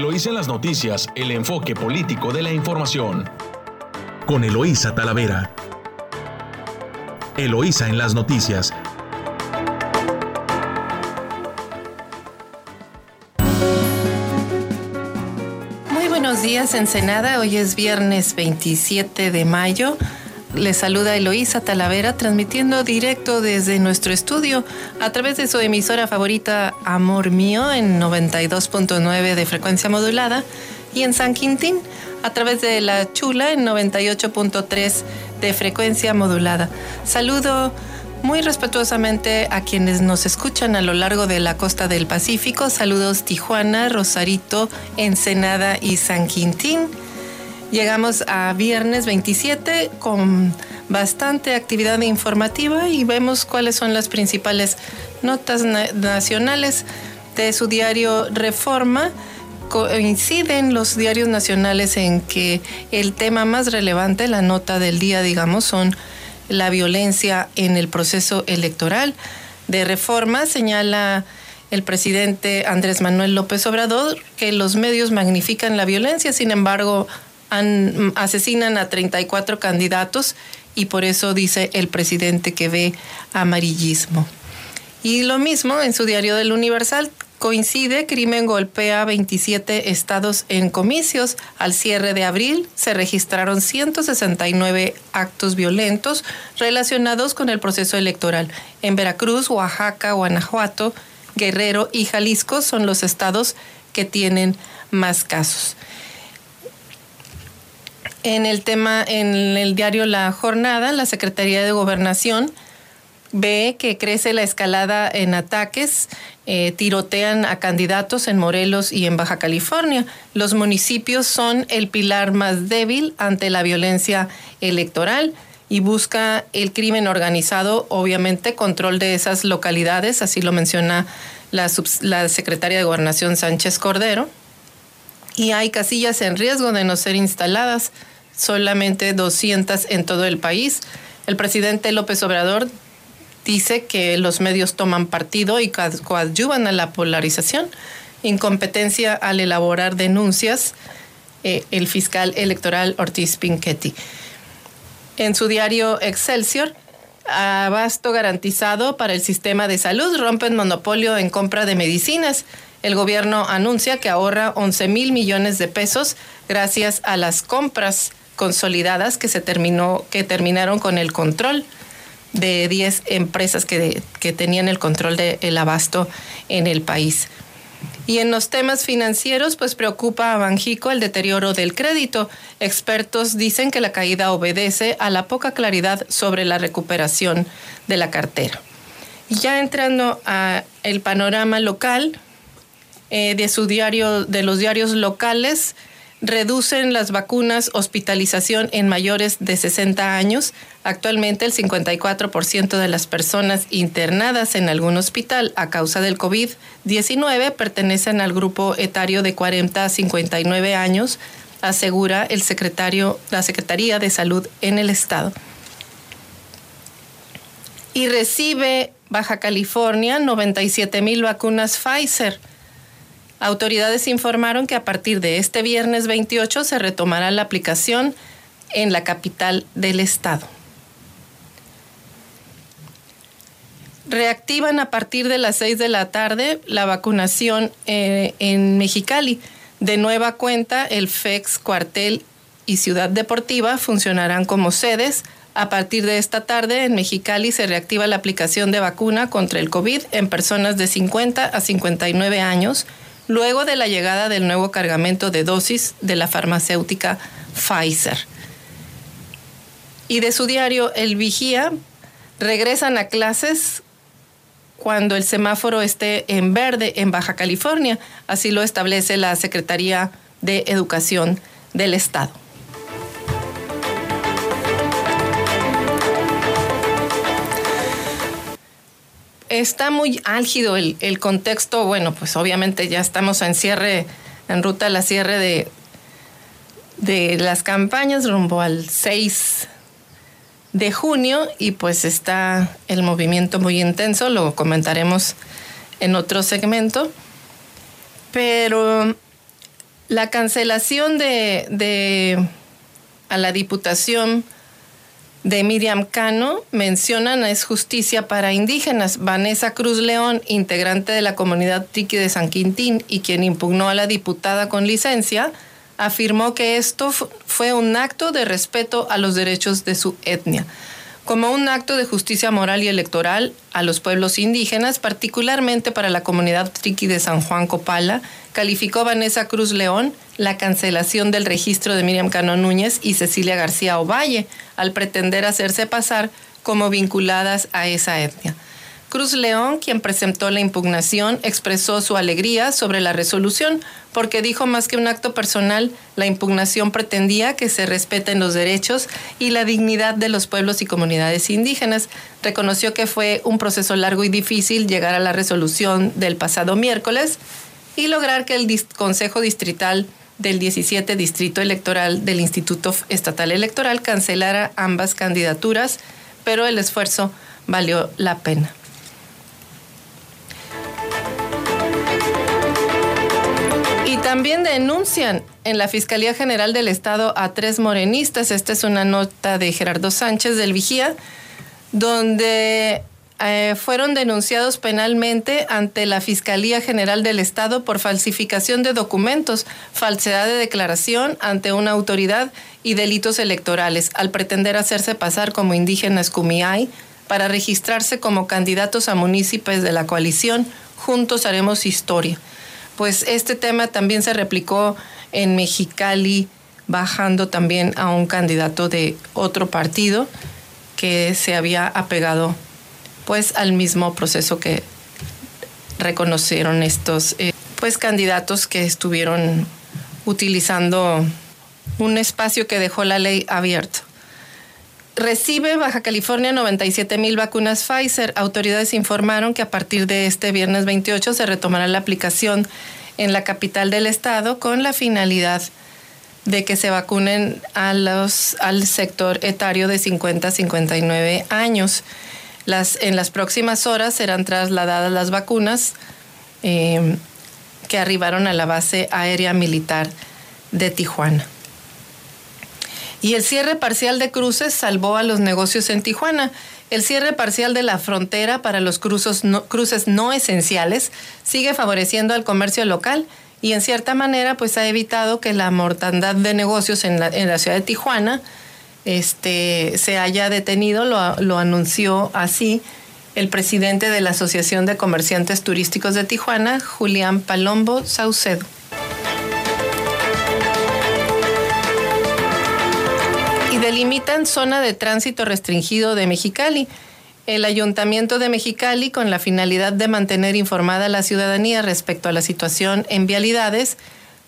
Eloísa en las noticias, el enfoque político de la información. Con Eloísa Talavera. Eloísa en las noticias. Muy buenos días, Ensenada. Hoy es viernes 27 de mayo. Les saluda Eloísa Talavera transmitiendo directo desde nuestro estudio a través de su emisora favorita Amor Mío en 92.9 de frecuencia modulada y en San Quintín a través de La Chula en 98.3 de frecuencia modulada. Saludo muy respetuosamente a quienes nos escuchan a lo largo de la costa del Pacífico. Saludos Tijuana, Rosarito, Ensenada y San Quintín. Llegamos a viernes 27 con bastante actividad informativa y vemos cuáles son las principales notas nacionales de su diario Reforma. Coinciden los diarios nacionales en que el tema más relevante, la nota del día, digamos, son la violencia en el proceso electoral. De reforma señala el presidente Andrés Manuel López Obrador que los medios magnifican la violencia, sin embargo, asesinan a 34 candidatos y por eso dice el presidente que ve amarillismo. Y lo mismo en su diario del Universal coincide, crimen golpea 27 estados en comicios. Al cierre de abril se registraron 169 actos violentos relacionados con el proceso electoral. En Veracruz, Oaxaca, Guanajuato, Guerrero y Jalisco son los estados que tienen más casos. En el tema, en el diario La Jornada, la Secretaría de Gobernación ve que crece la escalada en ataques, eh, tirotean a candidatos en Morelos y en Baja California. Los municipios son el pilar más débil ante la violencia electoral y busca el crimen organizado, obviamente, control de esas localidades, así lo menciona la, la secretaria de Gobernación Sánchez Cordero. Y hay casillas en riesgo de no ser instaladas solamente 200 en todo el país. El presidente López Obrador dice que los medios toman partido y coadyuvan a la polarización, incompetencia al elaborar denuncias, eh, el fiscal electoral Ortiz Pinchetti. En su diario Excelsior, abasto garantizado para el sistema de salud, rompen monopolio en compra de medicinas. El gobierno anuncia que ahorra 11 mil millones de pesos gracias a las compras consolidadas que se terminó, que terminaron con el control de 10 empresas que, que tenían el control del abasto en el país. Y en los temas financieros, pues preocupa a Banjico el deterioro del crédito. Expertos dicen que la caída obedece a la poca claridad sobre la recuperación de la cartera. Ya entrando a el panorama local eh, de su diario, de los diarios locales, reducen las vacunas hospitalización en mayores de 60 años. Actualmente el 54% de las personas internadas en algún hospital a causa del COVID-19 pertenecen al grupo etario de 40 a 59 años, asegura el secretario, la Secretaría de Salud en el Estado. Y recibe Baja California 97 mil vacunas Pfizer Autoridades informaron que a partir de este viernes 28 se retomará la aplicación en la capital del estado. Reactivan a partir de las 6 de la tarde la vacunación eh, en Mexicali. De nueva cuenta, el FEX, cuartel y Ciudad Deportiva funcionarán como sedes. A partir de esta tarde, en Mexicali se reactiva la aplicación de vacuna contra el COVID en personas de 50 a 59 años luego de la llegada del nuevo cargamento de dosis de la farmacéutica Pfizer. Y de su diario El Vigía, regresan a clases cuando el semáforo esté en verde en Baja California, así lo establece la Secretaría de Educación del Estado. Está muy álgido el, contexto. Bueno, pues obviamente ya estamos en cierre, en ruta a la cierre de, de las campañas rumbo al 6 de junio y pues está el movimiento muy intenso, lo comentaremos en otro segmento. Pero La cancelación de, de a la diputación de Miriam Cano mencionan es justicia para indígenas. Vanessa Cruz León, integrante de la comunidad Tiki de San Quintín y quien impugnó a la diputada con licencia, afirmó que esto fue un acto de respeto a los derechos de su etnia como un acto de justicia moral y electoral a los pueblos indígenas, particularmente para la comunidad triqui de San Juan Copala, calificó Vanessa Cruz León la cancelación del registro de Miriam Cano Núñez y Cecilia García Ovalle al pretender hacerse pasar como vinculadas a esa etnia. Cruz León, quien presentó la impugnación, expresó su alegría sobre la resolución porque dijo más que un acto personal, la impugnación pretendía que se respeten los derechos y la dignidad de los pueblos y comunidades indígenas. Reconoció que fue un proceso largo y difícil llegar a la resolución del pasado miércoles y lograr que el Consejo Distrital del 17 Distrito Electoral del Instituto Estatal Electoral cancelara ambas candidaturas, pero el esfuerzo valió la pena. También denuncian en la Fiscalía General del Estado a tres morenistas. Esta es una nota de Gerardo Sánchez del Vigía, donde eh, fueron denunciados penalmente ante la Fiscalía General del Estado por falsificación de documentos, falsedad de declaración ante una autoridad y delitos electorales, al pretender hacerse pasar como indígenas Cumiay para registrarse como candidatos a municipios de la coalición Juntos Haremos Historia. Pues este tema también se replicó en Mexicali, bajando también a un candidato de otro partido que se había apegado pues al mismo proceso que reconocieron estos eh, pues candidatos que estuvieron utilizando un espacio que dejó la ley abierto. Recibe Baja California 97 mil vacunas Pfizer. Autoridades informaron que a partir de este viernes 28 se retomará la aplicación en la capital del estado con la finalidad de que se vacunen a los, al sector etario de 50 a 59 años. En las próximas horas serán trasladadas las vacunas eh, que arribaron a la base aérea militar de Tijuana. Y el cierre parcial de cruces salvó a los negocios en Tijuana. El cierre parcial de la frontera para los cruces no esenciales sigue favoreciendo al comercio local y en cierta manera pues ha evitado que la mortandad de negocios en la, ciudad de Tijuana este, se haya detenido, lo, lo anunció así el presidente de la Asociación de Comerciantes Turísticos de Tijuana, Julián Palombo Saucedo. delimitan zona de tránsito restringido de Mexicali. El Ayuntamiento de Mexicali, con la finalidad de mantener informada a la ciudadanía respecto a la situación en vialidades,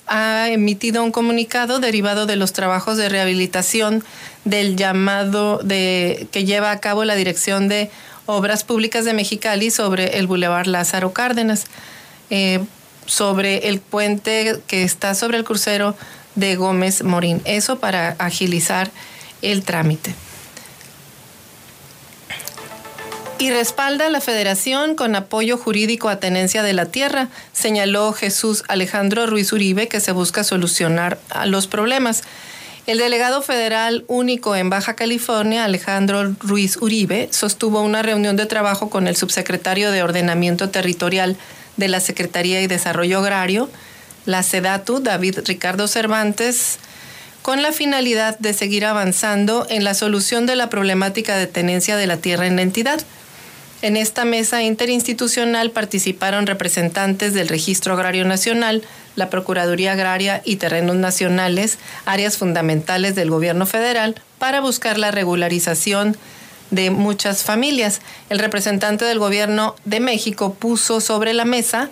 ha emitido un comunicado derivado de los trabajos de rehabilitación del llamado de, que lleva a cabo la Dirección de Obras Públicas de Mexicali sobre el Boulevard Lázaro Cárdenas, eh, sobre el puente que está sobre el crucero de Gómez Morín. Eso para agilizar el trámite. Y respalda a la federación con apoyo jurídico a tenencia de la tierra, señaló Jesús Alejandro Ruiz Uribe que se busca solucionar los problemas. El delegado federal único en Baja California, Alejandro Ruiz Uribe, sostuvo una reunión de trabajo con el subsecretario de Ordenamiento Territorial de la Secretaría y Desarrollo Agrario, la SEDATU, David Ricardo Cervantes, con la finalidad de seguir avanzando en la solución de la problemática de tenencia de la tierra en la entidad. En esta mesa interinstitucional participaron representantes del Registro Agrario Nacional, la Procuraduría Agraria y Terrenos Nacionales, áreas fundamentales del gobierno federal, para buscar la regularización de muchas familias. El representante del gobierno de México puso sobre la mesa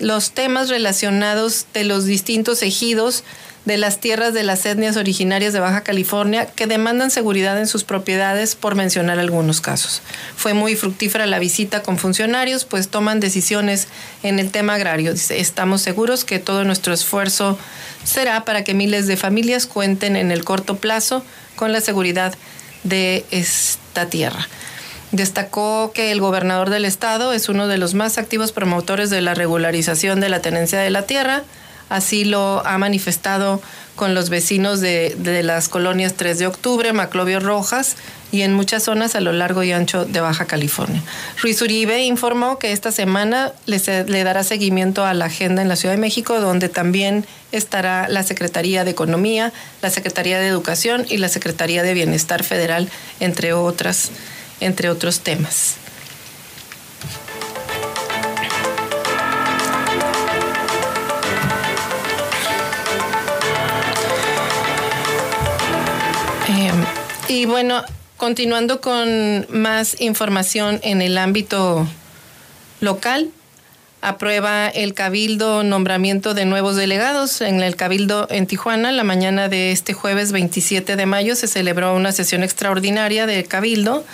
los temas relacionados de los distintos ejidos de las tierras de las etnias originarias de Baja California que demandan seguridad en sus propiedades, por mencionar algunos casos. Fue muy fructífera la visita con funcionarios, pues toman decisiones en el tema agrario. estamos seguros que todo nuestro esfuerzo será para que miles de familias cuenten en el corto plazo con la seguridad de esta tierra. Destacó que el gobernador del estado es uno de los más activos promotores de la regularización de la tenencia de la tierra, Así lo ha manifestado con los vecinos de, de, las colonias 3 de octubre, Maclovio Rojas y en muchas zonas a lo largo y ancho de Baja California. Ruiz Uribe informó que esta semana le, le dará seguimiento a la agenda en la Ciudad de México, donde también estará la Secretaría de Economía, la Secretaría de Educación y la Secretaría de Bienestar Federal, entre, otras, entre otros temas. Y bueno, continuando con más información en el ámbito local, aprueba el Cabildo nombramiento de nuevos delegados. En el Cabildo en Tijuana, la mañana de este jueves 27 de mayo, se celebró una sesión extraordinaria del Cabildo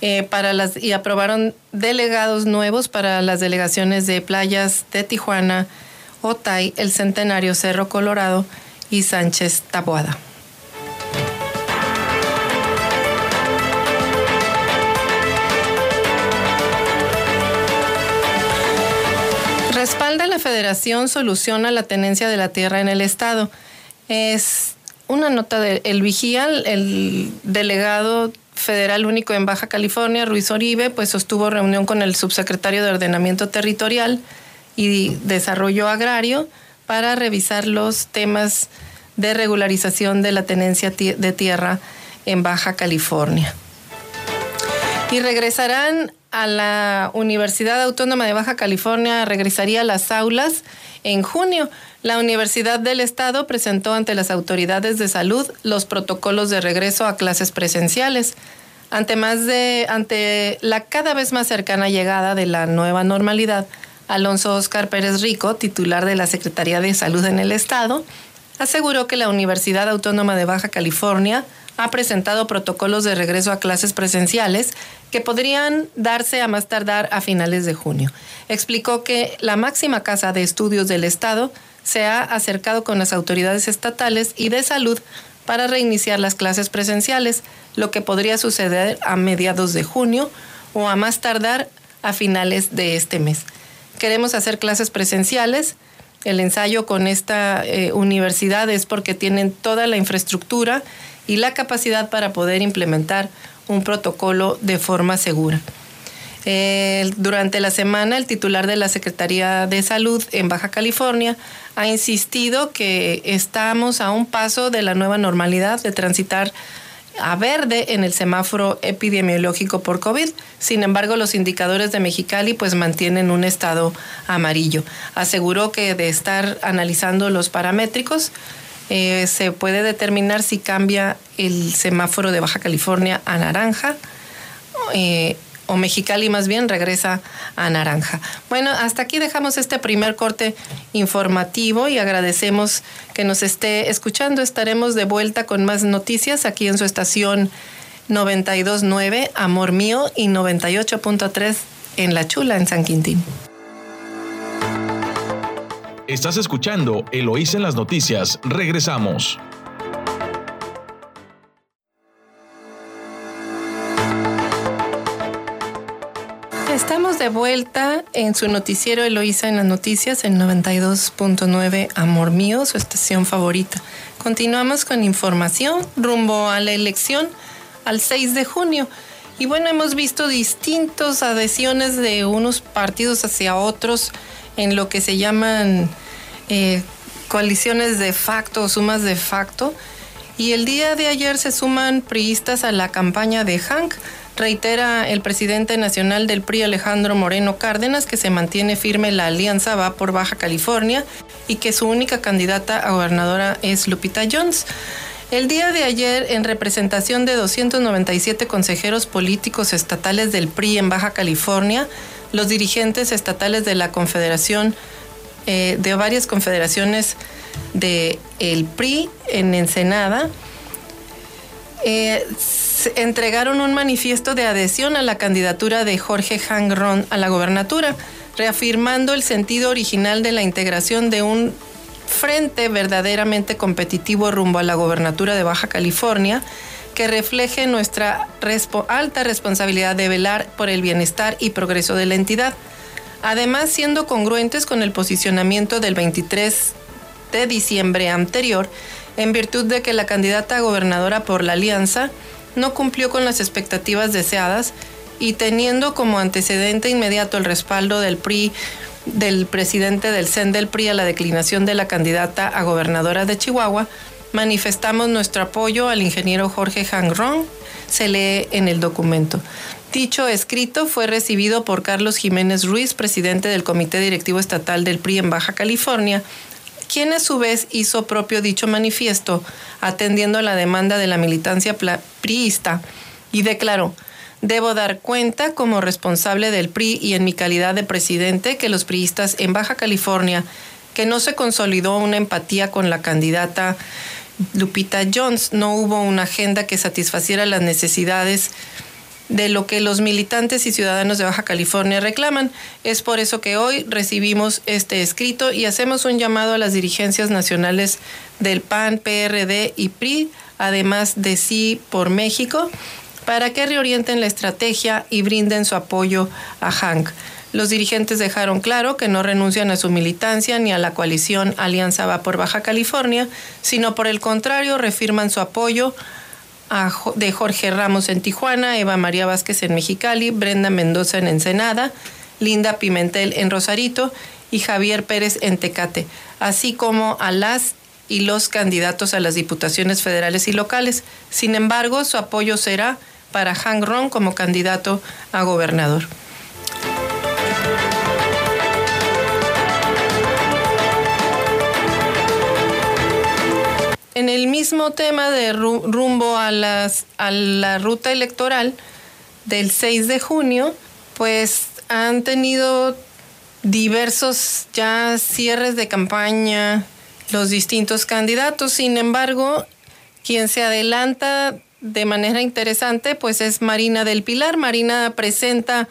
eh, para las, y aprobaron delegados nuevos para las delegaciones de playas de Tijuana, Otay, El Centenario, Cerro Colorado y Sánchez Taboada. Federación soluciona la tenencia de la tierra en el Estado. Es una nota del el vigía, el delegado federal único en Baja California, Ruiz Oribe, pues sostuvo reunión con el subsecretario de Ordenamiento Territorial y Desarrollo Agrario para revisar los temas de regularización de la tenencia de tierra en Baja California. Y regresarán a la Universidad Autónoma de Baja California, regresaría a las aulas en junio. La Universidad del Estado presentó ante las autoridades de salud los protocolos de regreso a clases presenciales. Ante, más de, ante la cada vez más cercana llegada de la nueva normalidad, Alonso Oscar Pérez Rico, titular de la Secretaría de Salud en el Estado, aseguró que la Universidad Autónoma de Baja California ha presentado protocolos de regreso a clases presenciales que podrían darse a más tardar a finales de junio. Explicó que la máxima casa de estudios del Estado se ha acercado con las autoridades estatales y de salud para reiniciar las clases presenciales, lo que podría suceder a mediados de junio o a más tardar a finales de este mes. Queremos hacer clases presenciales. El ensayo con esta eh, universidad es porque tienen toda la infraestructura y la capacidad para poder implementar un protocolo de forma segura. durante la semana, el titular de la Secretaría de Salud en Baja California ha insistido que estamos a un paso de la nueva normalidad de transitar a verde en el semáforo epidemiológico por COVID. Sin embargo, los indicadores de Mexicali pues mantienen un estado amarillo. Aseguró que de estar analizando los paramétricos, eh, se puede determinar si cambia el semáforo de Baja California a naranja eh, o Mexicali más bien regresa a naranja. Bueno, hasta aquí dejamos este primer corte informativo y agradecemos que nos esté escuchando. Estaremos de vuelta con más noticias aquí en su estación 929 Amor Mío y 98.3 en La Chula en San Quintín. Estás escuchando Eloísa en las noticias. Regresamos. Estamos de vuelta en su noticiero Eloísa en las noticias en 92.9 Amor Mío, su estación favorita. Continuamos con información rumbo a la elección al 6 de junio. Y bueno, hemos visto distintas adhesiones de unos partidos hacia otros en lo que se llaman eh, coaliciones de facto sumas de facto. Y el día de ayer se suman priistas a la campaña de Hank. Reitera el presidente nacional del PRI, Alejandro Moreno Cárdenas, que se mantiene firme la alianza va por Baja California y que su única candidata a gobernadora es Lupita Jones. El día de ayer, en representación de 297 consejeros políticos estatales del PRI en Baja California, los dirigentes estatales de la Confederación, eh, de varias confederaciones del el PRI en Ensenada, eh, entregaron un manifiesto de adhesión a la candidatura de Jorge Hangron a la gobernatura, reafirmando el sentido original de la integración de un frente verdaderamente competitivo rumbo a la gobernatura de Baja California que refleje nuestra alta responsabilidad de velar por el bienestar y progreso de la entidad. Además, siendo congruentes con el posicionamiento del 23 de diciembre anterior, en virtud de que la candidata a gobernadora por la alianza no cumplió con las expectativas deseadas y teniendo como antecedente inmediato el respaldo del PRI del presidente del CEN del PRI a la declinación de la candidata a gobernadora de Chihuahua, manifestamos nuestro apoyo al ingeniero Jorge Hangron, se lee en el documento. Dicho escrito fue recibido por Carlos Jiménez Ruiz, presidente del Comité Directivo Estatal del PRI en Baja California, quien a su vez hizo propio dicho manifiesto, atendiendo la demanda de la militancia priista, y declaró, Debo dar cuenta como responsable del PRI y en mi calidad de presidente que los priistas en Baja California, que no se consolidó una empatía con la candidata Lupita Jones, no hubo una agenda que satisfaciera las necesidades de lo que los militantes y ciudadanos de Baja California reclaman. Es por eso que hoy recibimos este escrito y hacemos un llamado a las dirigencias nacionales del PAN, PRD y PRI, además de Sí por México, para que reorienten la estrategia y brinden su apoyo a Hank. Los dirigentes dejaron claro que no renuncian a su militancia ni a la coalición Alianza Va por Baja California, sino por el contrario refirman su apoyo a, de Jorge Ramos en Tijuana, Eva María Vázquez en Mexicali, Brenda Mendoza en Ensenada, Linda Pimentel en Rosarito y Javier Pérez en Tecate, así como a las y los candidatos a las diputaciones federales y locales. Sin embargo, su apoyo será para Han Ron como candidato a gobernador. En el mismo tema de rumbo a, las, a la ruta electoral del 6 de junio, pues han tenido diversos ya cierres de campaña los distintos candidatos. Sin embargo, quien se adelanta de manera interesante, pues es Marina del Pilar. Marina presenta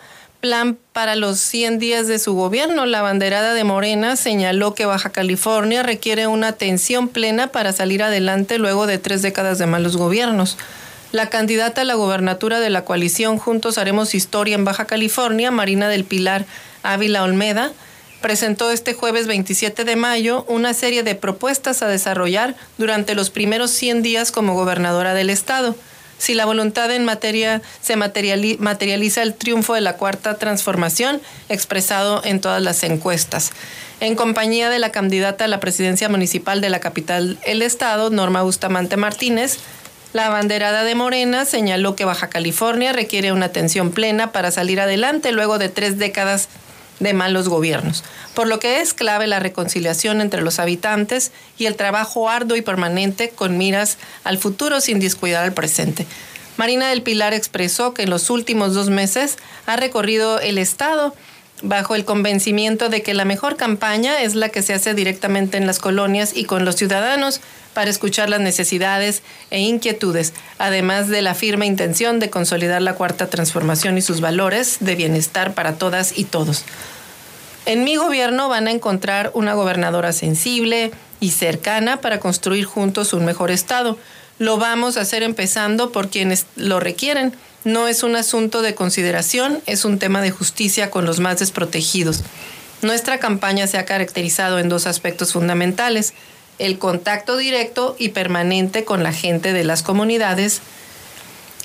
plan para los 100 días de su gobierno. La banderada de Morena señaló que Baja California requiere una atención plena para salir adelante luego de tres décadas de malos gobiernos. La candidata a la gobernatura de la coalición Juntos Haremos Historia en Baja California, Marina del Pilar Ávila Olmeda, presentó este jueves 27 de mayo una serie de propuestas a desarrollar durante los primeros 100 días como gobernadora del estado. Si la voluntad en materia se materializa el triunfo de la cuarta transformación expresado en todas las encuestas. En compañía de la candidata a la presidencia municipal de la capital del estado, Norma Bustamante Martínez, la banderada de Morena señaló que Baja California requiere una atención plena para salir adelante luego de tres décadas de malos gobiernos, por lo que es clave la reconciliación entre los habitantes y el trabajo arduo y permanente con miras al futuro sin descuidar al presente. Marina del Pilar expresó que en los últimos dos meses ha recorrido el Estado bajo el convencimiento de que la mejor campaña es la que se hace directamente en las colonias y con los ciudadanos para escuchar las necesidades e inquietudes, además de la firme intención de consolidar la cuarta transformación y sus valores de bienestar para todas y todos. En mi gobierno van a encontrar una gobernadora sensible y cercana para construir juntos un mejor Estado. Lo vamos a hacer empezando por quienes lo requieren. No es un asunto de consideración, es un tema de justicia con los más desprotegidos. Nuestra campaña se ha caracterizado en dos aspectos fundamentales el contacto directo y permanente con la gente de las comunidades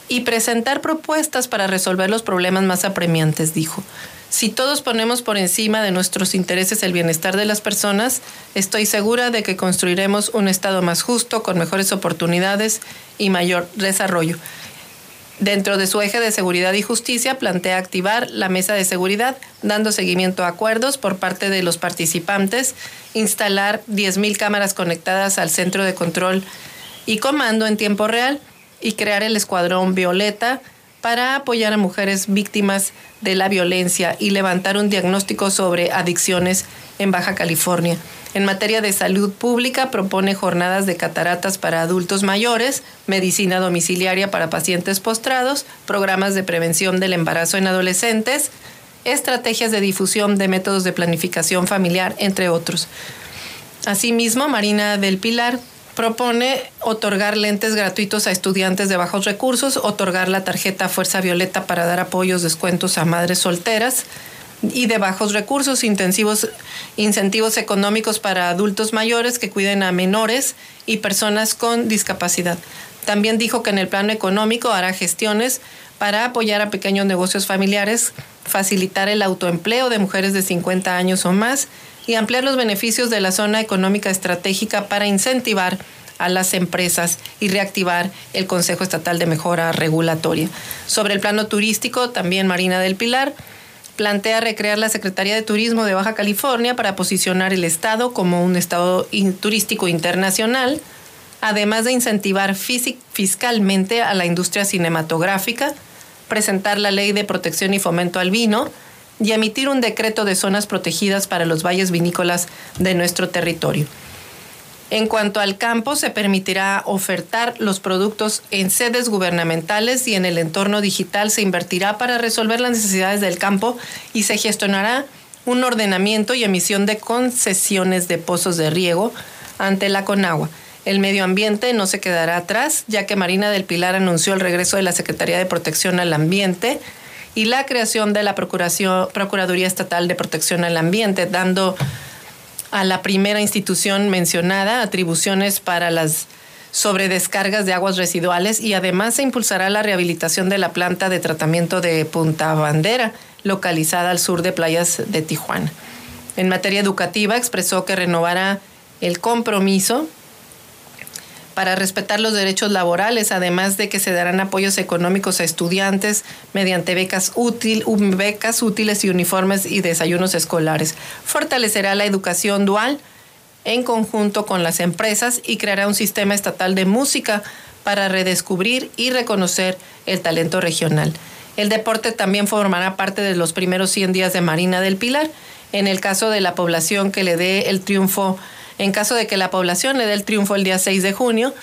y presentar propuestas para resolver los problemas más apremiantes, dijo. Si todos ponemos por encima de nuestros intereses el bienestar de las personas, estoy segura de que construiremos un Estado más justo, con mejores oportunidades y mayor desarrollo. Dentro de su eje de seguridad y justicia, plantea activar la mesa de seguridad, dando seguimiento a acuerdos por parte de los participantes, instalar 10.000 cámaras conectadas al centro de control y comando en tiempo real y crear el escuadrón Violeta para apoyar a mujeres víctimas de la violencia y levantar un diagnóstico sobre adicciones en Baja California. En materia de salud pública, propone jornadas de cataratas para adultos mayores, medicina domiciliaria para pacientes postrados, programas de prevención del embarazo en adolescentes, estrategias de difusión de métodos de planificación familiar, entre otros. Asimismo, Marina del Pilar propone otorgar lentes gratuitos a estudiantes de bajos recursos, otorgar la tarjeta Fuerza Violeta para dar apoyos, descuentos a madres solteras, y de bajos recursos, incentivos económicos para adultos mayores que cuiden a menores y personas con discapacidad. También dijo que en el plano económico hará gestiones para apoyar a pequeños negocios familiares, facilitar el autoempleo de mujeres de 50 años o más y ampliar los beneficios de la zona económica estratégica para incentivar a las empresas y reactivar el Consejo Estatal de Mejora Regulatoria. Sobre el plano turístico, también Marina del Pilar plantea recrear la Secretaría de Turismo de Baja California para posicionar el Estado como un Estado turístico internacional, además de incentivar fiscalmente a la industria cinematográfica, presentar la ley de protección y fomento al vino y emitir un decreto de zonas protegidas para los valles vinícolas de nuestro territorio. En cuanto al campo, se permitirá ofertar los productos en sedes gubernamentales y en el entorno digital se invertirá para resolver las necesidades del campo y se gestionará un ordenamiento y emisión de concesiones de pozos de riego ante la Conagua. El medio ambiente no se quedará atrás, ya que Marina del Pilar anunció el regreso de la Secretaría de Protección al Ambiente y la creación de la Procuraduría Estatal de Protección al Ambiente, dando a la primera institución mencionada atribuciones para las sobredescargas de aguas residuales y además se impulsará la rehabilitación de la planta de tratamiento de Punta Bandera, localizada al sur de playas de Tijuana. En materia educativa expresó que renovará el compromiso para respetar los derechos laborales, además de que se darán apoyos económicos a estudiantes mediante becas, becas útiles y uniformes y desayunos escolares. Fortalecerá la educación dual en conjunto con las empresas y creará un sistema estatal de música para redescubrir y reconocer el talento regional. El deporte también formará parte de los primeros 100 días de Marina del Pilar. En el caso de la población que le dé el triunfo en caso de que la población le dé el triunfo el día 6 de junio,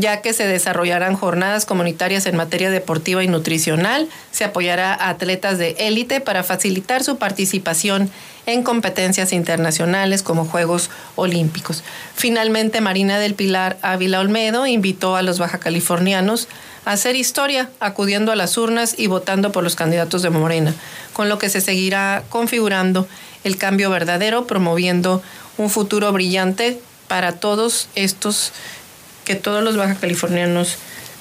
ya que se desarrollarán jornadas comunitarias en materia deportiva y nutricional. Se apoyará a atletas de élite para facilitar su participación en competencias internacionales como Juegos Olímpicos. Finalmente, Marina del Pilar Ávila Olmedo invitó a los baja californianos a hacer historia, acudiendo a las urnas y votando por los candidatos de Morena, con lo que se seguirá configurando el cambio verdadero, promoviendo un futuro brillante para todos estos, que todos los baja californianos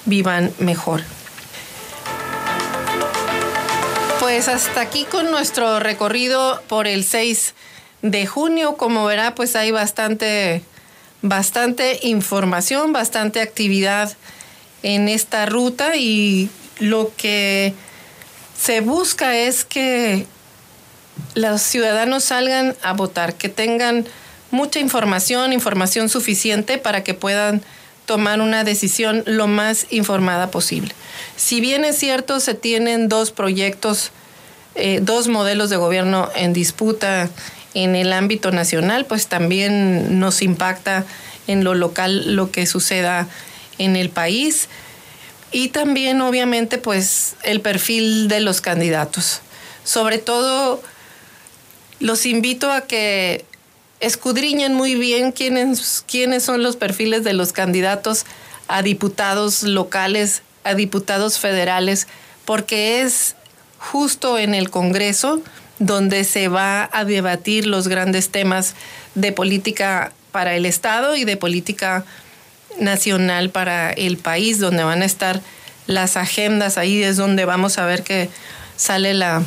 vivan mejor. Pues hasta aquí con nuestro recorrido por el 6 de junio. Como verá, pues hay bastante, bastante información, bastante actividad en esta ruta y lo que se busca es que los ciudadanos salgan a votar, que tengan mucha información, información suficiente para que puedan tomar una decisión lo más informada posible. Si bien es cierto, se tienen dos proyectos, eh, dos modelos de gobierno en disputa en el ámbito nacional, pues también nos impacta en lo local lo que suceda en el país y también obviamente pues el perfil de los candidatos. Sobre todo los invito a que escudriñen muy bien quiénes, son los perfiles de los candidatos a diputados locales, a diputados federales, porque es justo en el Congreso donde se va a debatir los grandes temas de política para el Estado y de política nacional para el país, donde van a estar las agendas, ahí es donde vamos a ver que sale la,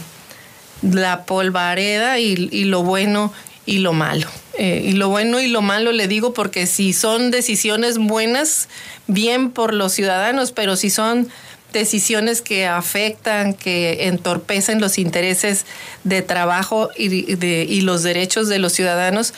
la polvareda y, y lo bueno y lo malo. Eh, y lo bueno y lo malo le digo porque si son decisiones buenas, bien por los ciudadanos, pero si son decisiones que afectan, que entorpecen los intereses de trabajo y, de, y los derechos de los ciudadanos,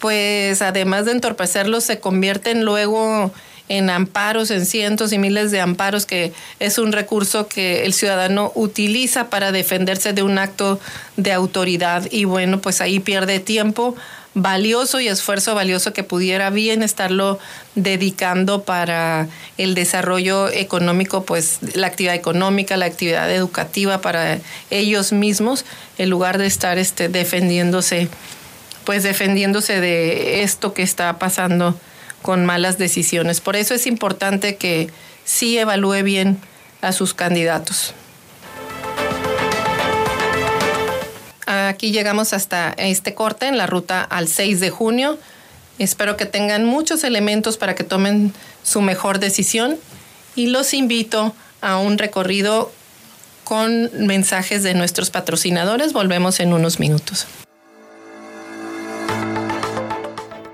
pues además de entorpecerlos se convierten luego en amparos, en cientos y miles de amparos, que es un recurso que el ciudadano utiliza para defenderse de un acto de autoridad. Y bueno, pues ahí pierde tiempo valioso y esfuerzo valioso que pudiera bien estarlo dedicando para el desarrollo económico, pues la actividad económica, la actividad educativa para ellos mismos, en lugar de estar este, defendiéndose, pues defendiéndose de esto que está pasando con malas decisiones. Por eso es importante que sí evalúe bien a sus candidatos. Aquí llegamos hasta este corte en la ruta al 6 de junio. Espero que tengan muchos elementos para que tomen su mejor decisión y los invito a un recorrido con mensajes de nuestros patrocinadores. Volvemos en unos minutos.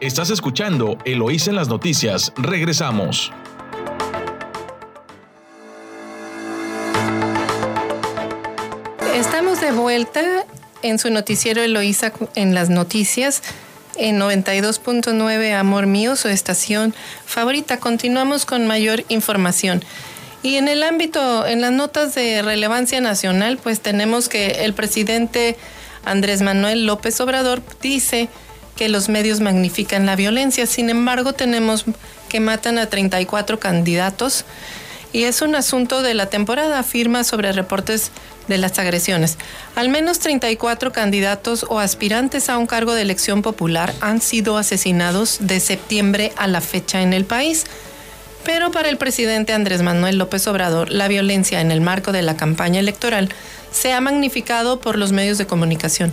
Estás escuchando Eloís en las noticias. Regresamos. Estamos de vuelta en su noticiero Eloísa en las noticias en 92.9 Amor Mío, su estación favorita. Continuamos con mayor información. Y en el ámbito, en las notas de relevancia nacional, pues tenemos que el presidente Andrés Manuel López Obrador dice que los medios magnifican la violencia. Sin embargo, tenemos que matan a 34 candidatos y es un asunto de la temporada, afirma sobre reportes de las agresiones. Al menos 34 candidatos o aspirantes a un cargo de elección popular han sido asesinados de septiembre a la fecha en el país. Pero para el presidente Andrés Manuel López Obrador, la violencia en el marco de la campaña electoral se ha magnificado por los medios de comunicación.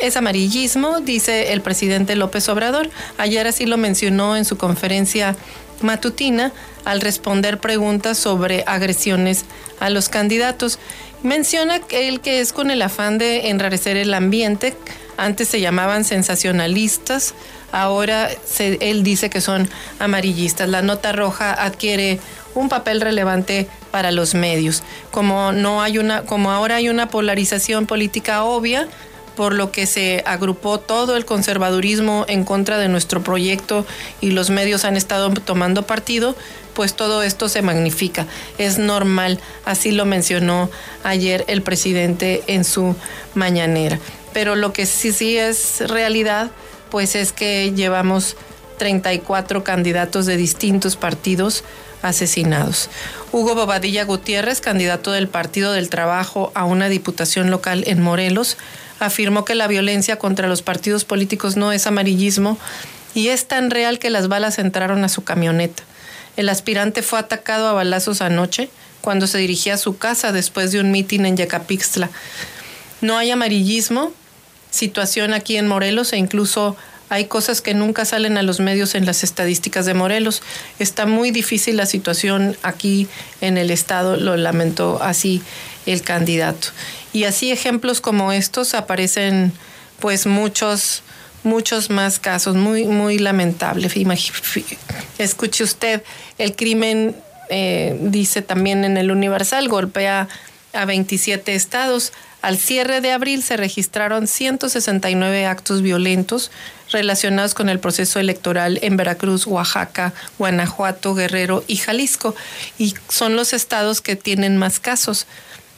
Es amarillismo, dice el presidente López Obrador. Ayer así lo mencionó en su conferencia matutina al responder preguntas sobre agresiones a los candidatos. Menciona él que es con el afán de enrarecer el ambiente. Antes se llamaban sensacionalistas, ahora él dice que son amarillistas. La nota roja adquiere un papel relevante para los medios. Como no hay una, como ahora hay una polarización política obvia, por lo que se agrupó todo el conservadurismo en contra de nuestro proyecto y los medios han estado tomando partido, pues todo esto se magnifica. Es normal, así lo mencionó ayer el presidente en su mañanera. Pero lo que sí sí es realidad, pues es que llevamos 34 candidatos de distintos partidos asesinados. Hugo Bobadilla Gutiérrez, candidato del Partido del Trabajo a una diputación local en Morelos, afirmó que la violencia contra los partidos políticos no es amarillismo y es tan real que las balas entraron a su camioneta. El aspirante fue atacado a balazos anoche cuando se dirigía a su casa después de un mitin en Yacapixtla. No hay amarillismo, situación aquí en Morelos e incluso hay cosas que nunca salen a los medios en las estadísticas de Morelos. Está muy difícil la situación aquí en el estado, lo lamentó así el candidato. Y así ejemplos como estos aparecen pues muchos muchos más casos, muy, muy lamentable. Escuche usted, el crimen, eh, dice también en el Universal, golpea a 27 estados. Al cierre de abril se registraron 169 actos violentos relacionados con el proceso electoral en Veracruz, Oaxaca, Guanajuato, Guerrero y Jalisco. Y son los estados que tienen más casos.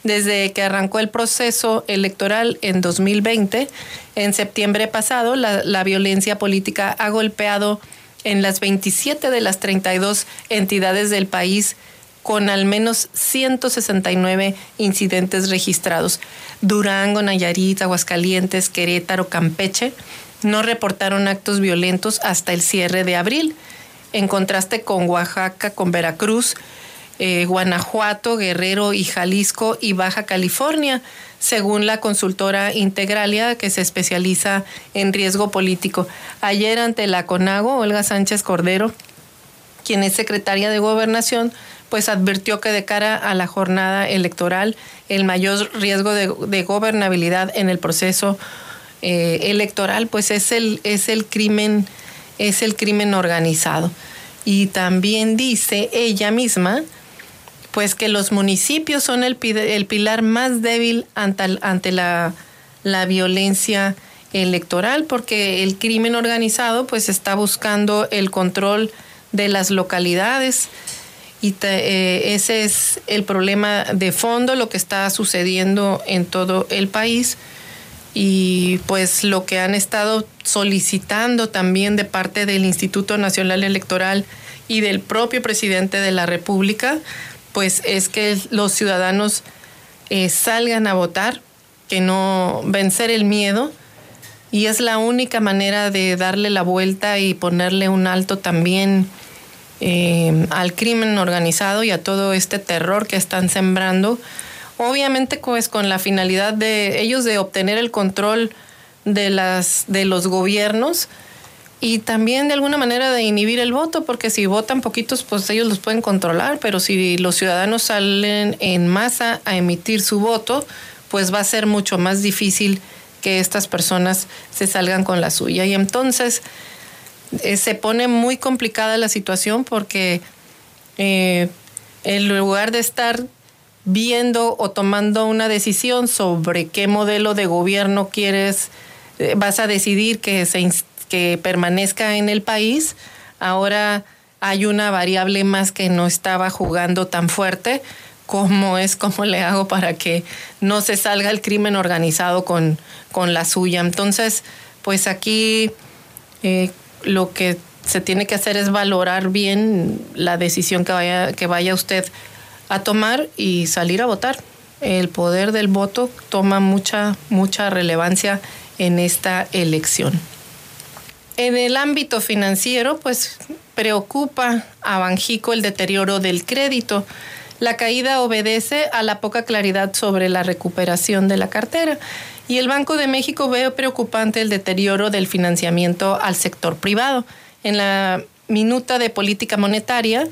Desde que arrancó el proceso electoral en 2020, en septiembre pasado, la, violencia política ha golpeado en las 27 de las 32 entidades del país con al menos 169 incidentes registrados. Durango, Nayarit, Aguascalientes, Querétaro, Campeche no reportaron actos violentos hasta el cierre de abril, en contraste con Oaxaca, con Veracruz, eh, Guanajuato, Guerrero y Jalisco y Baja California, según la consultora Integralia que se especializa en riesgo político. Ayer ante la CONAGO, Olga Sánchez Cordero, quien es secretaria de Gobernación, pues advirtió que de cara a la jornada electoral, el mayor riesgo de, gobernabilidad en el proceso eh, electoral, pues es el, es el crimen, es el crimen organizado. Y también dice ella misma pues que los municipios son el, el pilar más débil ante, ante la, la, violencia electoral, porque el crimen organizado pues está buscando el control de las localidades. Y eh, ese es el problema de fondo, lo que está sucediendo en todo el país. Y pues lo que han estado solicitando también de parte del Instituto Nacional Electoral y del propio presidente de la República, pues es que los ciudadanos eh, salgan a votar, que no vencer el miedo, y es la única manera de darle la vuelta y ponerle un alto también eh, al crimen organizado y a todo este terror que están sembrando. obviamente pues con la finalidad de ellos de obtener el control de las de los gobiernos y también de alguna manera de inhibir el voto, porque si votan poquitos, pues ellos los pueden controlar, pero si los ciudadanos salen en masa a emitir su voto, pues va a ser mucho más difícil que estas personas se salgan con la suya. Y entonces eh, se pone muy complicada la situación porque eh, en lugar de estar viendo o tomando una decisión sobre qué modelo de gobierno quieres, eh, vas a decidir que, se, que permanezca en el país, ahora hay una variable más que no estaba jugando tan fuerte cómo es, cómo le hago para que no se salga el crimen organizado con, con la suya. Entonces, pues aquí eh, lo que se tiene que hacer es valorar bien la decisión que vaya, que vaya usted a tomar y salir a votar. El poder del voto toma mucha, mucha relevancia en esta elección. En el ámbito financiero, pues preocupa a Banjico el deterioro del crédito. La caída obedece a la poca claridad sobre la recuperación de la cartera y el Banco de México ve preocupante el deterioro del financiamiento al sector privado. En la minuta de política monetaria,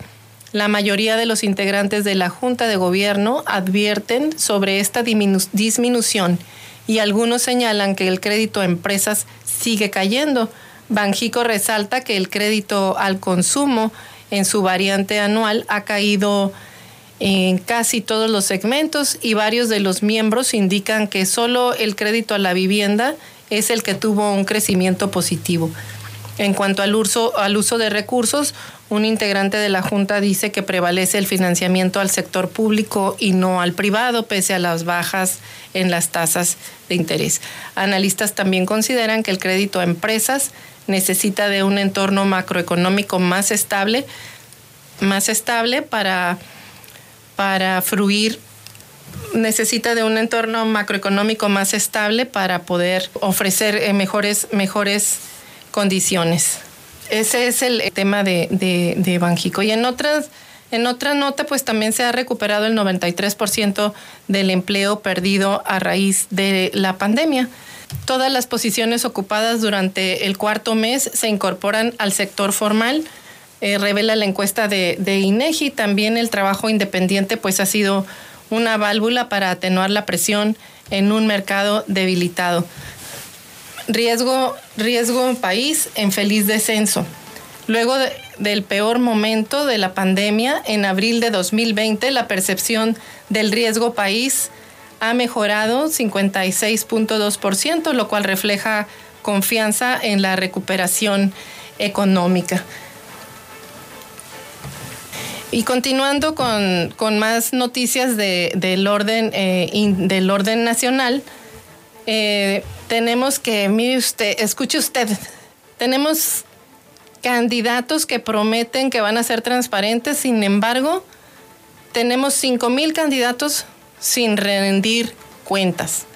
la mayoría de los integrantes de la Junta de Gobierno advierten sobre esta disminución y algunos señalan que el crédito a empresas sigue cayendo. Banjico resalta que el crédito al consumo en su variante anual ha caído en casi todos los segmentos y varios de los miembros indican que solo el crédito a la vivienda es el que tuvo un crecimiento positivo. En cuanto al uso, al uso de recursos, un integrante de la Junta dice que prevalece el financiamiento al sector público y no al privado, pese a las bajas en las tasas de interés. Analistas también consideran que el crédito a empresas necesita de un entorno macroeconómico más estable, más estable para para fruir necesita de un entorno macroeconómico más estable para poder ofrecer eh, mejores, mejores condiciones. Ese es el tema de, de, Banjico. Y en otras, en otra nota, pues también se ha recuperado el 93% del empleo perdido a raíz de la pandemia. Todas las posiciones ocupadas durante el cuarto mes se incorporan al sector formal eh, revela la encuesta de, de, INEGI. También el trabajo independiente pues ha sido una válvula para atenuar la presión en un mercado debilitado. Riesgo, riesgo país en feliz descenso. Luego del peor momento de la pandemia, en abril de 2020, la percepción del riesgo país ha mejorado 56.2%, lo cual refleja confianza en la recuperación económica. Y continuando con, más noticias del, orden, eh, del orden nacional, eh, tenemos que, mire usted, escuche usted, tenemos candidatos que prometen que van a ser transparentes, sin embargo, tenemos 5 mil candidatos sin rendir cuentas.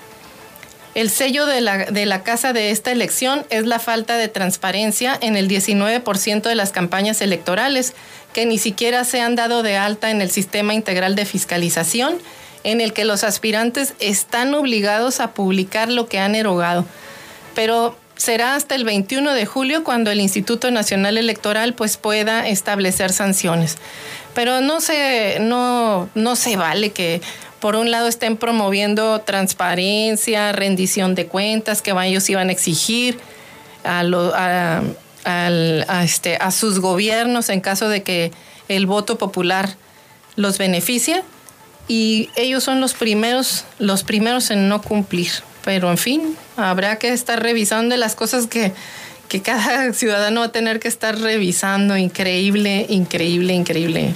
El sello de la, de la casa de esta elección es la falta de transparencia en el 19% de las campañas electorales, que ni siquiera se han dado de alta en el sistema integral de fiscalización, en el que los aspirantes están obligados a publicar lo que han erogado. Pero será hasta el 21 de julio cuando el Instituto Nacional Electoral pues pueda establecer sanciones. Pero no se, no, no se vale que por un lado estén promoviendo transparencia, rendición de cuentas que ellos iban a exigir a, este, a sus gobiernos en caso de que el voto popular los beneficie y ellos son los primeros, los primeros en no cumplir. Pero en fin, habrá que estar revisando las cosas que, que cada ciudadano va a tener que estar revisando. Increíble, increíble, increíble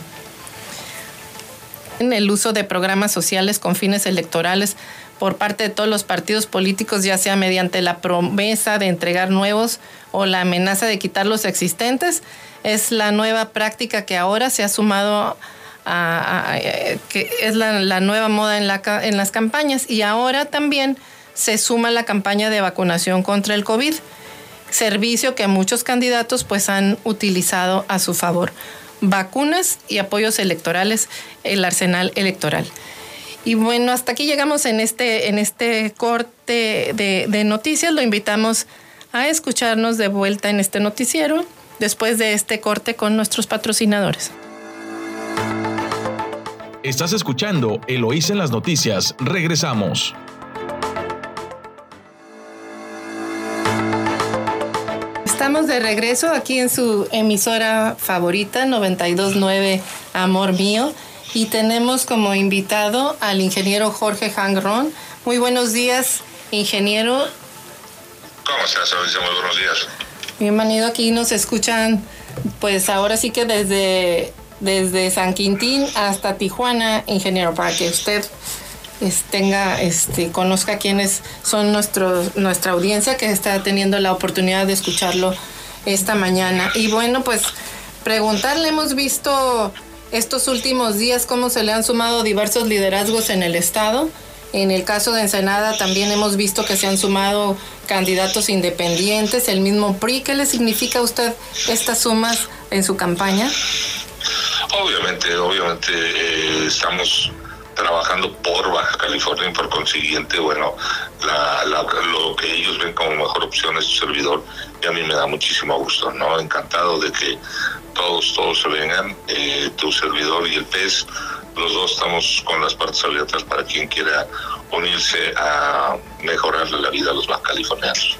en el uso de programas sociales con fines electorales por parte de todos los partidos políticos, ya sea mediante la promesa de entregar nuevos o la amenaza de quitar los existentes, es la nueva práctica que ahora se ha sumado a, que es la, nueva moda en, la, en las campañas y ahora también se suma la campaña de vacunación contra el COVID, servicio que muchos candidatos pues han utilizado a su favor vacunas y apoyos electorales, el arsenal electoral. Y bueno, hasta aquí llegamos en este, en este corte de, de noticias. Lo invitamos a escucharnos de vuelta en este noticiero después de este corte con nuestros patrocinadores. Estás escuchando Eloís en las noticias. Regresamos. Estamos de regreso aquí en su emisora favorita, 929 Amor Mío, y tenemos como invitado al ingeniero Jorge Hangron. Muy buenos días, ingeniero. ¿Cómo estás, Muy buenos días. Bienvenido aquí, nos escuchan, pues ahora sí que desde, desde San Quintín hasta Tijuana, ingeniero, para que usted tenga, este, conozca quiénes son nuestro, nuestra audiencia que está teniendo la oportunidad de escucharlo esta mañana. Y bueno, pues preguntarle, hemos visto estos últimos días cómo se le han sumado diversos liderazgos en el Estado. En el caso de Ensenada también hemos visto que se han sumado candidatos independientes, el mismo PRI. ¿Qué le significa a usted estas sumas en su campaña? Obviamente, obviamente eh, estamos trabajando por Baja California y por consiguiente, bueno, lo que ellos ven como mejor opción es su servidor y a mí me da muchísimo gusto, ¿no? Encantado de que todos, todos se vengan, eh, tu servidor y el PES, los dos estamos con las partes abiertas para quien quiera unirse a mejorarle la vida a los baja californianos.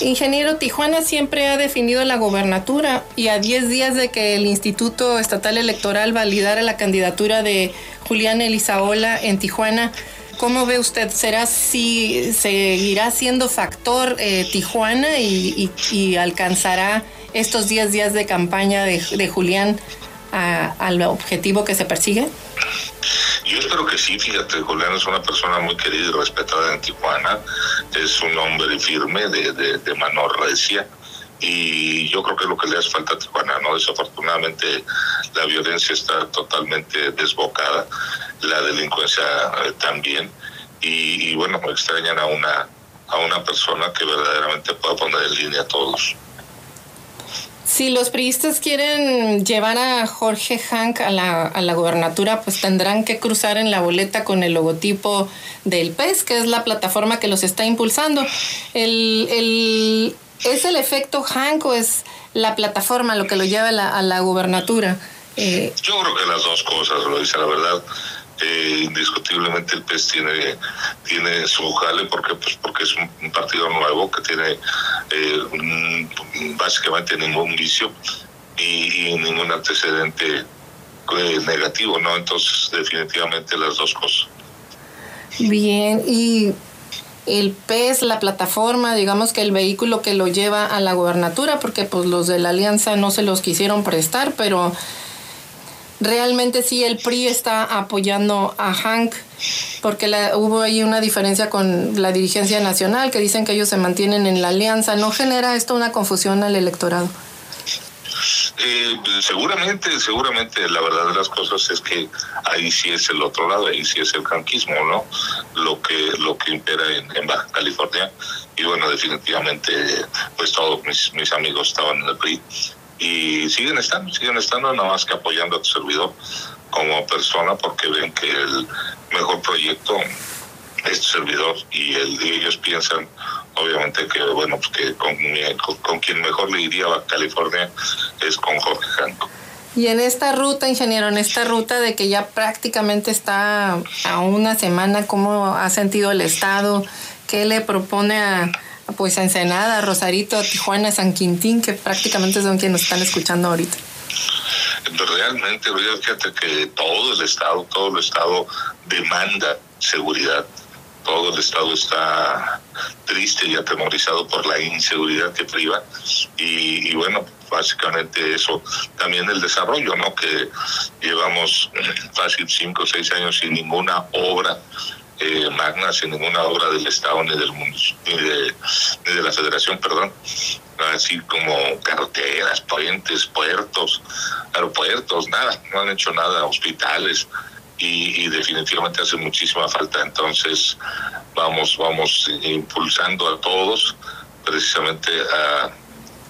Ingeniero, Tijuana siempre ha definido la gobernatura y a 10 días de que el Instituto Estatal Electoral validara la candidatura de Julián Elizaola en Tijuana, ¿cómo ve usted? ¿Será si seguirá siendo factor eh, Tijuana y, alcanzará estos 10 días de campaña de, Julián al objetivo que se persigue? Yo espero que sí, fíjate, Julián es una persona muy querida y respetada en Tijuana, es un hombre firme, de, de, mano recia, y yo creo que es lo que le hace falta a Tijuana, ¿no? Desafortunadamente la violencia está totalmente desbocada, la delincuencia eh, también, y, y, bueno, extrañan a una, a una persona que verdaderamente pueda poner en línea a todos. Si los priistas quieren llevar a Jorge Hank a la, a la gobernatura, pues tendrán que cruzar en la boleta con el logotipo del PES, que es la plataforma que los está impulsando. El, el, ¿Es el efecto Hank o es la plataforma lo que lo lleva a la, a la gubernatura? Eh, Yo creo que las dos cosas, lo dice la verdad. Eh, indiscutiblemente el PES tiene, tiene su jale porque, pues, porque es un, partido nuevo que tiene eh, básicamente ningún vicio y, ningún antecedente eh, negativo, ¿no? Entonces, definitivamente las dos cosas. Bien, y el PES, la plataforma, digamos que el vehículo que lo lleva a la gobernatura, porque pues los de la alianza no se los quisieron prestar, pero realmente sí el PRI está apoyando a Hank porque hubo ahí una diferencia con la dirigencia nacional que dicen que ellos se mantienen en la alianza. ¿No genera esto una confusión al electorado? Eh, seguramente, seguramente la verdad de las cosas es que ahí sí es el otro lado, ahí sí es el franquismo, ¿no? Lo que lo que impera en, Baja California y bueno, definitivamente pues todos mis, mis amigos estaban en el PRI y siguen estando, siguen estando nada más que apoyando a tu servidor como persona porque ven que el mejor proyecto es tu servidor y, el, ellos piensan obviamente que bueno pues que con, con, quien mejor le iría a California es con Jorge Janco. Y en esta ruta, ingeniero, en esta ruta de que ya prácticamente está a una semana, ¿cómo ha sentido el Estado? ¿Qué le propone a, pues Ensenada, Rosarito, Tijuana, San Quintín, que prácticamente son quienes están escuchando ahorita. Realmente, fíjate que todo el Estado, todo el Estado demanda seguridad. Todo el Estado está triste y atemorizado por la inseguridad que priva. Y, y bueno, básicamente eso. También el desarrollo, ¿no? Que llevamos fácil cinco o seis años sin ninguna obra eh, magna, sin ninguna obra del Estado ni del municipio, ni de, de la Federación, perdón, así como carreteras, puentes, puertos, aeropuertos, nada, no han hecho nada, hospitales, y, definitivamente hace muchísima falta. Entonces vamos, vamos impulsando a todos, precisamente a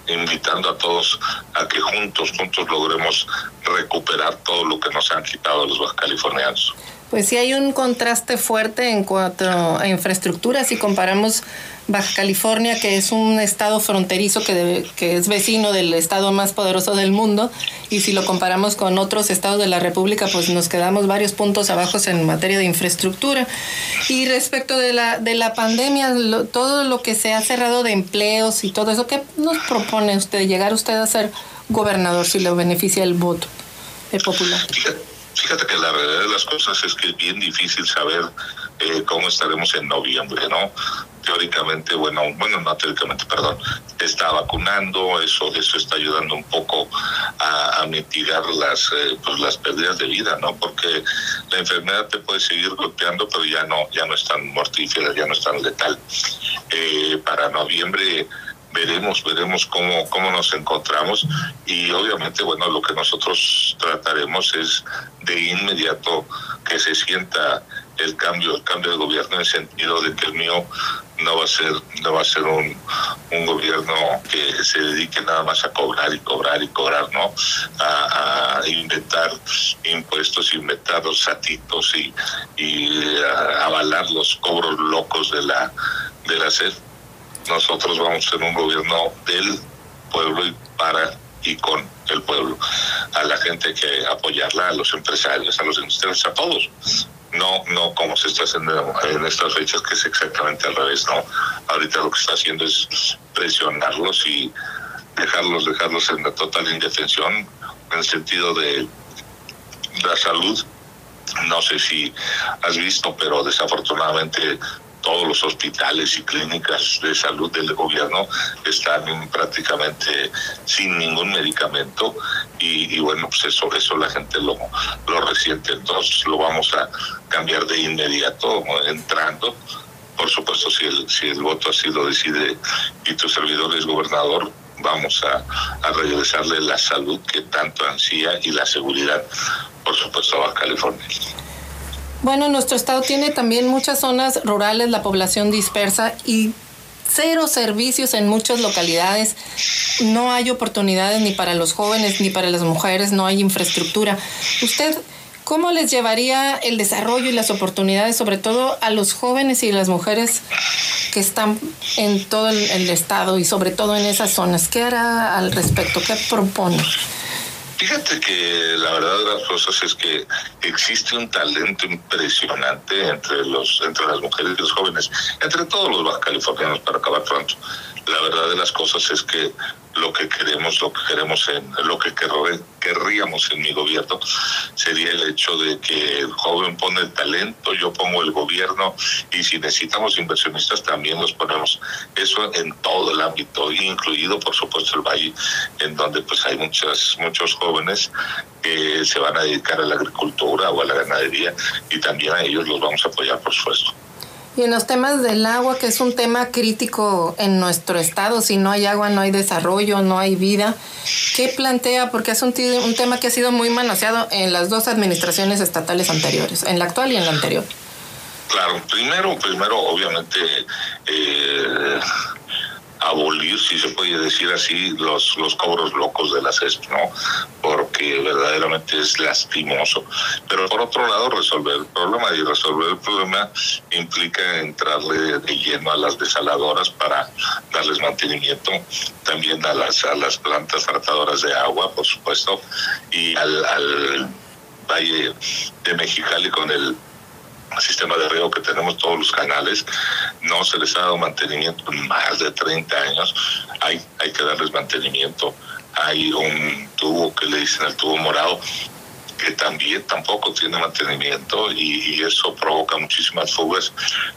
invitando a todos a que juntos, juntos logremos recuperar todo lo que nos han quitado los californianos. Pues sí hay un contraste fuerte en cuanto a infraestructura. Si comparamos Baja California, que es un estado fronterizo que, que es vecino del estado más poderoso del mundo, y si lo comparamos con otros estados de la República, pues nos quedamos varios puntos abajo en materia de infraestructura. Y respecto de la, de la pandemia, todo lo que se ha cerrado de empleos y todo eso, ¿qué nos propone usted? Llegar usted a ser gobernador si le beneficia el voto popular. Fíjate que la realidad de las cosas es que es bien difícil saber eh, cómo estaremos en noviembre, ¿no? Teóricamente, bueno, bueno, no teóricamente, perdón, está vacunando, eso, eso está ayudando un poco a, mitigar las, eh, pues las pérdidas de vida, ¿no? Porque la enfermedad te puede seguir golpeando, pero ya no, ya no es tan mortífera, ya no es tan letal. Eh, para noviembre veremos, veremos cómo, cómo nos encontramos y obviamente, bueno, lo que nosotros trataremos es de inmediato que se sienta el cambio, el cambio de gobierno en el sentido de que el mío no va a ser, no va a ser un, un gobierno que se dedique nada más a cobrar y cobrar y cobrar, ¿no? A, inventar impuestos, inventar los satitos y, avalar los cobros locos de la de la SED nosotros vamos a ser un gobierno del pueblo y para y con el pueblo. A la gente que apoyarla, a los empresarios, a los industriales, a todos. No, no como se está haciendo en estas fechas, que es exactamente al revés, ¿no? Ahorita lo que está haciendo es presionarlos y dejarlos, dejarlos en la total indefensión, en el sentido de la salud. No sé si has visto, pero desafortunadamente todos los hospitales y clínicas de salud del gobierno están prácticamente sin ningún medicamento y, bueno, pues eso, eso la gente lo, lo resiente, entonces lo vamos a cambiar de inmediato entrando. Por supuesto, si el, si el voto así lo decide y tu servidor es gobernador, vamos a, a regresarle la salud que tanto ansía y la seguridad, por supuesto, a California. Bueno, nuestro estado tiene también muchas zonas rurales, la población dispersa y cero servicios en muchas localidades. No hay oportunidades ni para los jóvenes ni para las mujeres, no hay infraestructura. ¿Usted cómo les llevaría el desarrollo y las oportunidades, sobre todo a los jóvenes y las mujeres que están en todo el, el estado y sobre todo en esas zonas? ¿Qué hará al respecto? ¿Qué propone? Fíjate que la verdad de las cosas es que existe un talento impresionante entre los entre las mujeres y los jóvenes, entre todos los baja californianos para acabar pronto. La verdad de las cosas es que lo que queremos, lo que queremos en, lo que querríamos en mi gobierno sería el hecho de que el joven pone el talento, yo pongo el gobierno y si necesitamos inversionistas también los ponemos. Eso en todo el ámbito, incluido por supuesto el valle, en donde pues hay muchas, muchos jóvenes que se van a dedicar a la agricultura o a la ganadería y también a ellos los vamos a apoyar por supuesto. Y en los temas del agua, que es un tema crítico en nuestro estado, si no hay agua, no hay desarrollo, no hay vida, ¿qué plantea? Porque es un, un tema que ha sido muy manoseado en las dos administraciones estatales anteriores, en la actual y en la anterior. Claro, primero, primero, obviamente, eh, abolir, si se puede decir así, los, los cobros locos de la CESP, ¿no? Porque verdaderamente es lastimoso. Pero por otro lado, resolver el problema y resolver el problema implica entrarle de lleno a las desaladoras para darles mantenimiento, también a las, a las plantas tratadoras de agua, por supuesto, y al, al Valle de Mexicali con el sistema de riego que tenemos todos los canales, no se les ha dado mantenimiento en más de 30 años, hay, hay que darles mantenimiento. Hay un tubo que le dicen el tubo morado, que también tampoco tiene mantenimiento y, eso provoca muchísimas fugas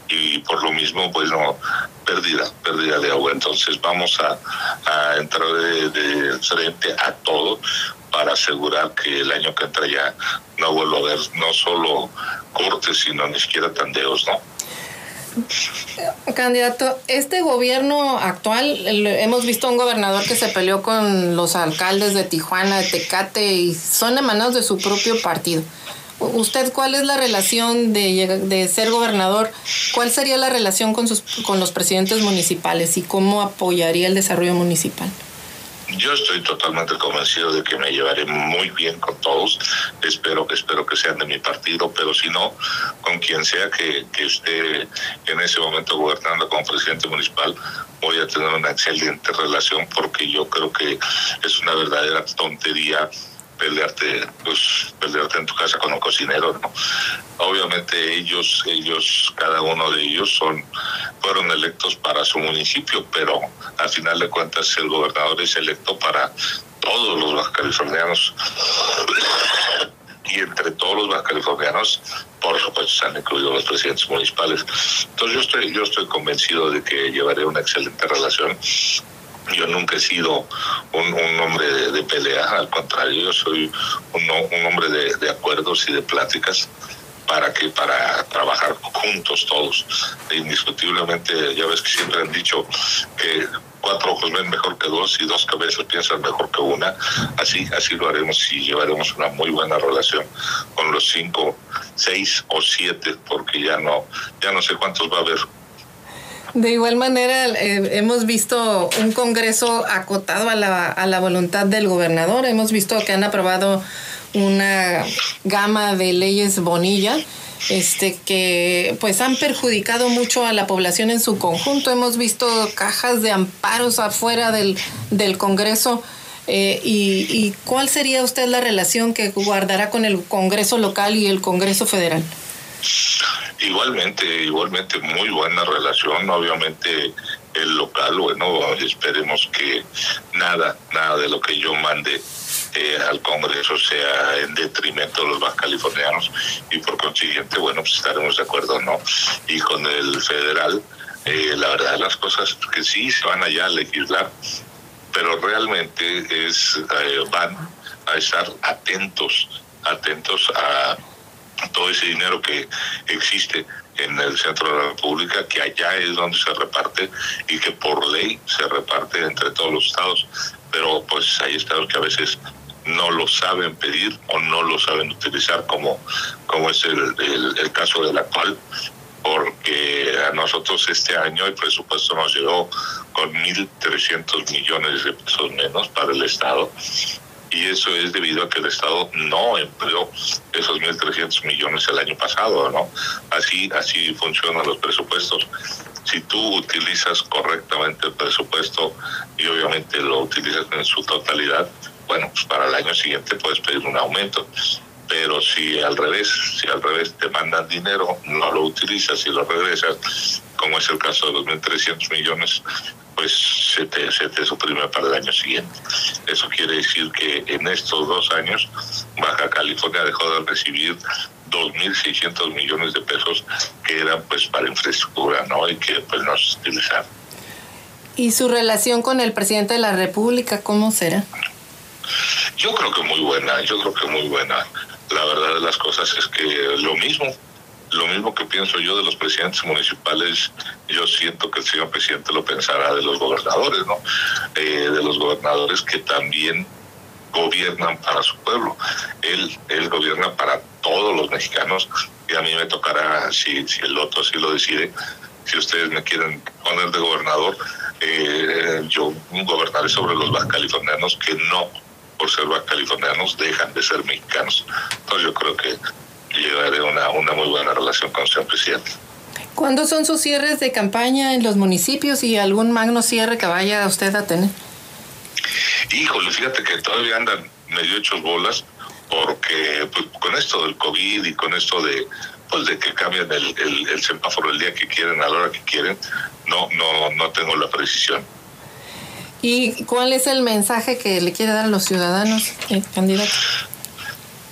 y por lo mismo, pues no, pérdida, pérdida de agua. Entonces vamos a, entrar de, de, frente a todo para asegurar que el año que entra ya no vuelva a haber no solo cortes, sino ni siquiera tandeos, ¿no? Candidato, este gobierno actual, hemos visto un gobernador que se peleó con los alcaldes de Tijuana, de Tecate, y son emanados de su propio partido. ¿Usted cuál es la relación de, de ser gobernador? ¿Cuál sería la relación con, sus, con los presidentes municipales y cómo apoyaría el desarrollo municipal? Yo estoy totalmente convencido de que me llevaré muy bien con todos. Espero, espero que sean de mi partido, pero si no, con quien sea que, que esté en ese momento gobernando como presidente municipal, voy a tener una excelente relación porque yo creo que es una verdadera tontería pelearte, pues pelearte en tu casa con un cocinero, ¿no? Obviamente ellos, ellos, cada uno de ellos son, fueron electos para su municipio, pero al final de cuentas el gobernador es electo para todos los bajacalifornianos. y entre todos los bajacalifornianos, por supuesto, se han incluido los presidentes municipales. Entonces yo estoy, yo estoy convencido de que llevaré una excelente relación yo nunca he sido un, hombre de, pelea, al contrario, yo soy un, un hombre de, de, acuerdos y de pláticas para que para trabajar juntos todos. Indiscutiblemente, ya ves que siempre han dicho que cuatro ojos ven mejor que dos y dos cabezas piensan mejor que una. Así, así lo haremos y llevaremos una muy buena relación con los cinco, seis o siete, porque ya no, ya no sé cuántos va a haber de igual manera, eh, hemos visto un Congreso acotado a la, a la voluntad del gobernador. Hemos visto que han aprobado una gama de leyes bonilla este que pues han perjudicado mucho a la población en su conjunto. Hemos visto cajas de amparos afuera del, del Congreso. Eh, y, ¿Y cuál sería usted la relación que guardará con el Congreso local y el Congreso federal? Igualmente, igualmente muy buena relación, obviamente el local, bueno, esperemos que nada, nada de lo que yo mande eh, al Congreso sea en detrimento de los más californianos y por consiguiente, bueno, pues estaremos de acuerdo, ¿no? Y con el federal, eh, la verdad las cosas que sí se van allá a legislar, pero realmente es eh, van a estar atentos, atentos a todo ese dinero que existe en el centro de la República, que allá es donde se reparte y que por ley se reparte entre todos los estados, pero pues hay estados que a veces no lo saben pedir o no lo saben utilizar como, como es el, el, el caso del actual, porque a nosotros este año el presupuesto nos llegó con 1.300 millones de pesos menos para el Estado y eso es debido a que el Estado no empleó esos 1.300 millones el año pasado, ¿no? Así, así funcionan los presupuestos. Si tú utilizas correctamente el presupuesto y obviamente lo utilizas en su totalidad, bueno, pues para el año siguiente puedes pedir un aumento. Pero si al revés, si al revés te mandan dinero, no lo utilizas y lo regresas, como es el caso de los 1.300 millones, pues se te, se te suprime para el año siguiente. Eso quiere decir que en estos dos años Baja California dejó de recibir 2.600 millones de pesos que eran pues para infraestructura, ¿no? Y que pues no se utilizaron. ¿Y su relación con el presidente de la República cómo será? Yo creo que muy buena, yo creo que muy buena. La verdad de las cosas es que lo mismo, lo mismo que pienso yo de los presidentes municipales, yo siento que el señor presidente lo pensará de los gobernadores, ¿no? Eh, de los gobernadores que también gobiernan para su pueblo. Él, él gobierna para todos los mexicanos y a mí me tocará, si, si el otro así lo decide, si ustedes me quieren poner de gobernador, eh, yo gobernaré sobre los californianos que no, por ser californianos, dejan de ser mexicanos. Entonces yo creo que llevaré una, una muy buena relación con el señor presidente. ¿Cuándo son sus cierres de campaña en los municipios y algún magno cierre que vaya usted a tener? Híjole, fíjate que todavía andan medio hechos bolas porque pues, con esto del COVID y con esto de pues de que cambian el, el, semáforo el día que quieren, a la hora que quieren, no, no, no tengo la precisión. ¿Y cuál es el mensaje que le quiere dar a los ciudadanos, eh, candidato?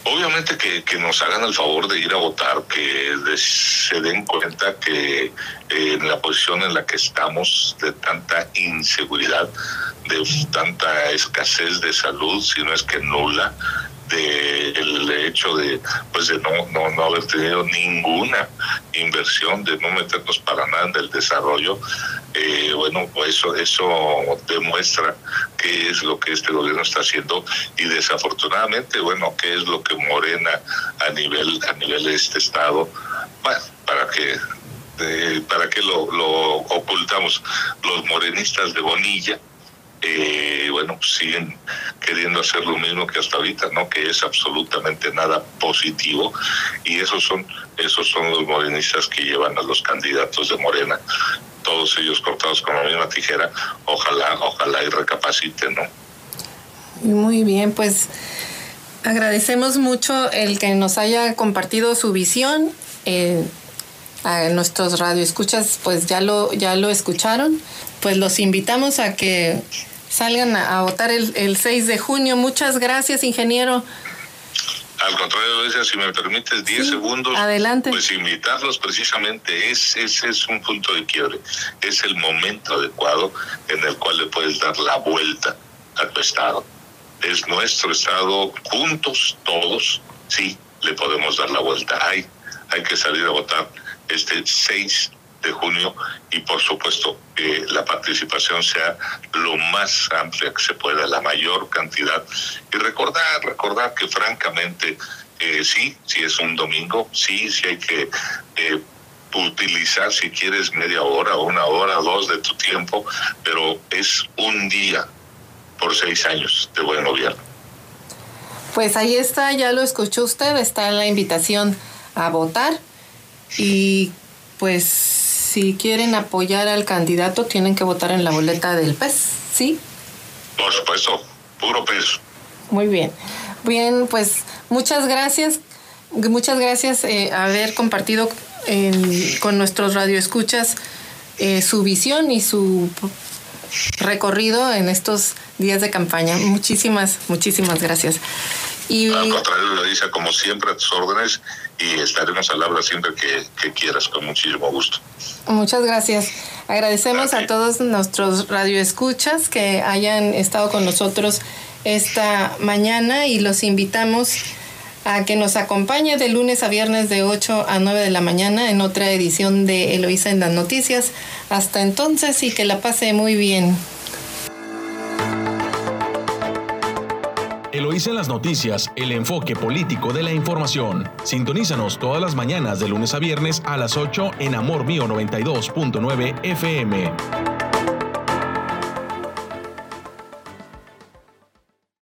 Obviamente que, que, nos hagan el favor de ir a votar, que se den cuenta que eh, en la posición en la que estamos de tanta inseguridad, de tanta escasez de salud, si no es que nula, de el hecho de pues de no, no, no haber tenido ninguna inversión, de no meternos para nada en el desarrollo, eh, bueno, pues eso, eso demuestra qué es lo que este gobierno está haciendo. Y desafortunadamente, bueno, qué es lo que Morena a nivel, a nivel de este estado, bueno, para que para que lo, lo ocultamos los morenistas de Bonilla eh, bueno, siguen queriendo hacer lo mismo que hasta ahorita, ¿no? Que es absolutamente nada positivo. Y esos son, esos son los morenistas que llevan a los candidatos de Morena, todos ellos cortados con la misma tijera. Ojalá, ojalá y recapaciten, ¿no? Muy bien, pues agradecemos mucho el que nos haya compartido su visión. Eh, a nuestros radioescuchas, pues ya lo, ya lo escucharon. Pues los invitamos a que salgan a, votar el, el 6 de junio. Muchas gracias, ingeniero. Al contrario, si me permites 10 segundos, adelante. pues invitarlos precisamente, es, ese es un punto de quiebre, es el momento adecuado en el cual le puedes dar la vuelta a tu estado es nuestro Estado, juntos todos, sí, le podemos dar la vuelta. Hay, hay que salir a votar este 6 de junio y por supuesto que la participación sea lo más amplia que se pueda, la mayor cantidad. Y recordar, recordar que francamente, eh, sí, si es un domingo, sí, sí hay que eh, utilizar si quieres media hora, una hora, dos de tu tiempo, pero es un día por seis años de buen gobierno. Pues ahí está, ya lo escuchó usted, está la invitación a votar y pues si quieren apoyar al candidato tienen que votar en la boleta del PES, ¿sí? Por supuesto, puro peso. Muy bien. Bien, pues muchas gracias. Muchas gracias eh, haber compartido con nuestros radioescuchas eh, su visión y su recorrido en estos días de campaña. Muchísimas, muchísimas gracias. Y, Al contrario, lo dice como siempre a tus órdenes y estaremos al habla siempre que, quieras, con muchísimo gusto. Muchas gracias. Agradecemos a todos nuestros radioescuchas que hayan estado con nosotros esta mañana y los invitamos a que nos acompañe de lunes a viernes de 8 a 9 de la mañana en otra edición de Eloísa en las noticias. Hasta entonces y que la pase muy bien. Eloísa en las noticias, el enfoque político de la información. Sintonízanos todas las mañanas de lunes a viernes a las 8 en Amor Mío 92.9 FM.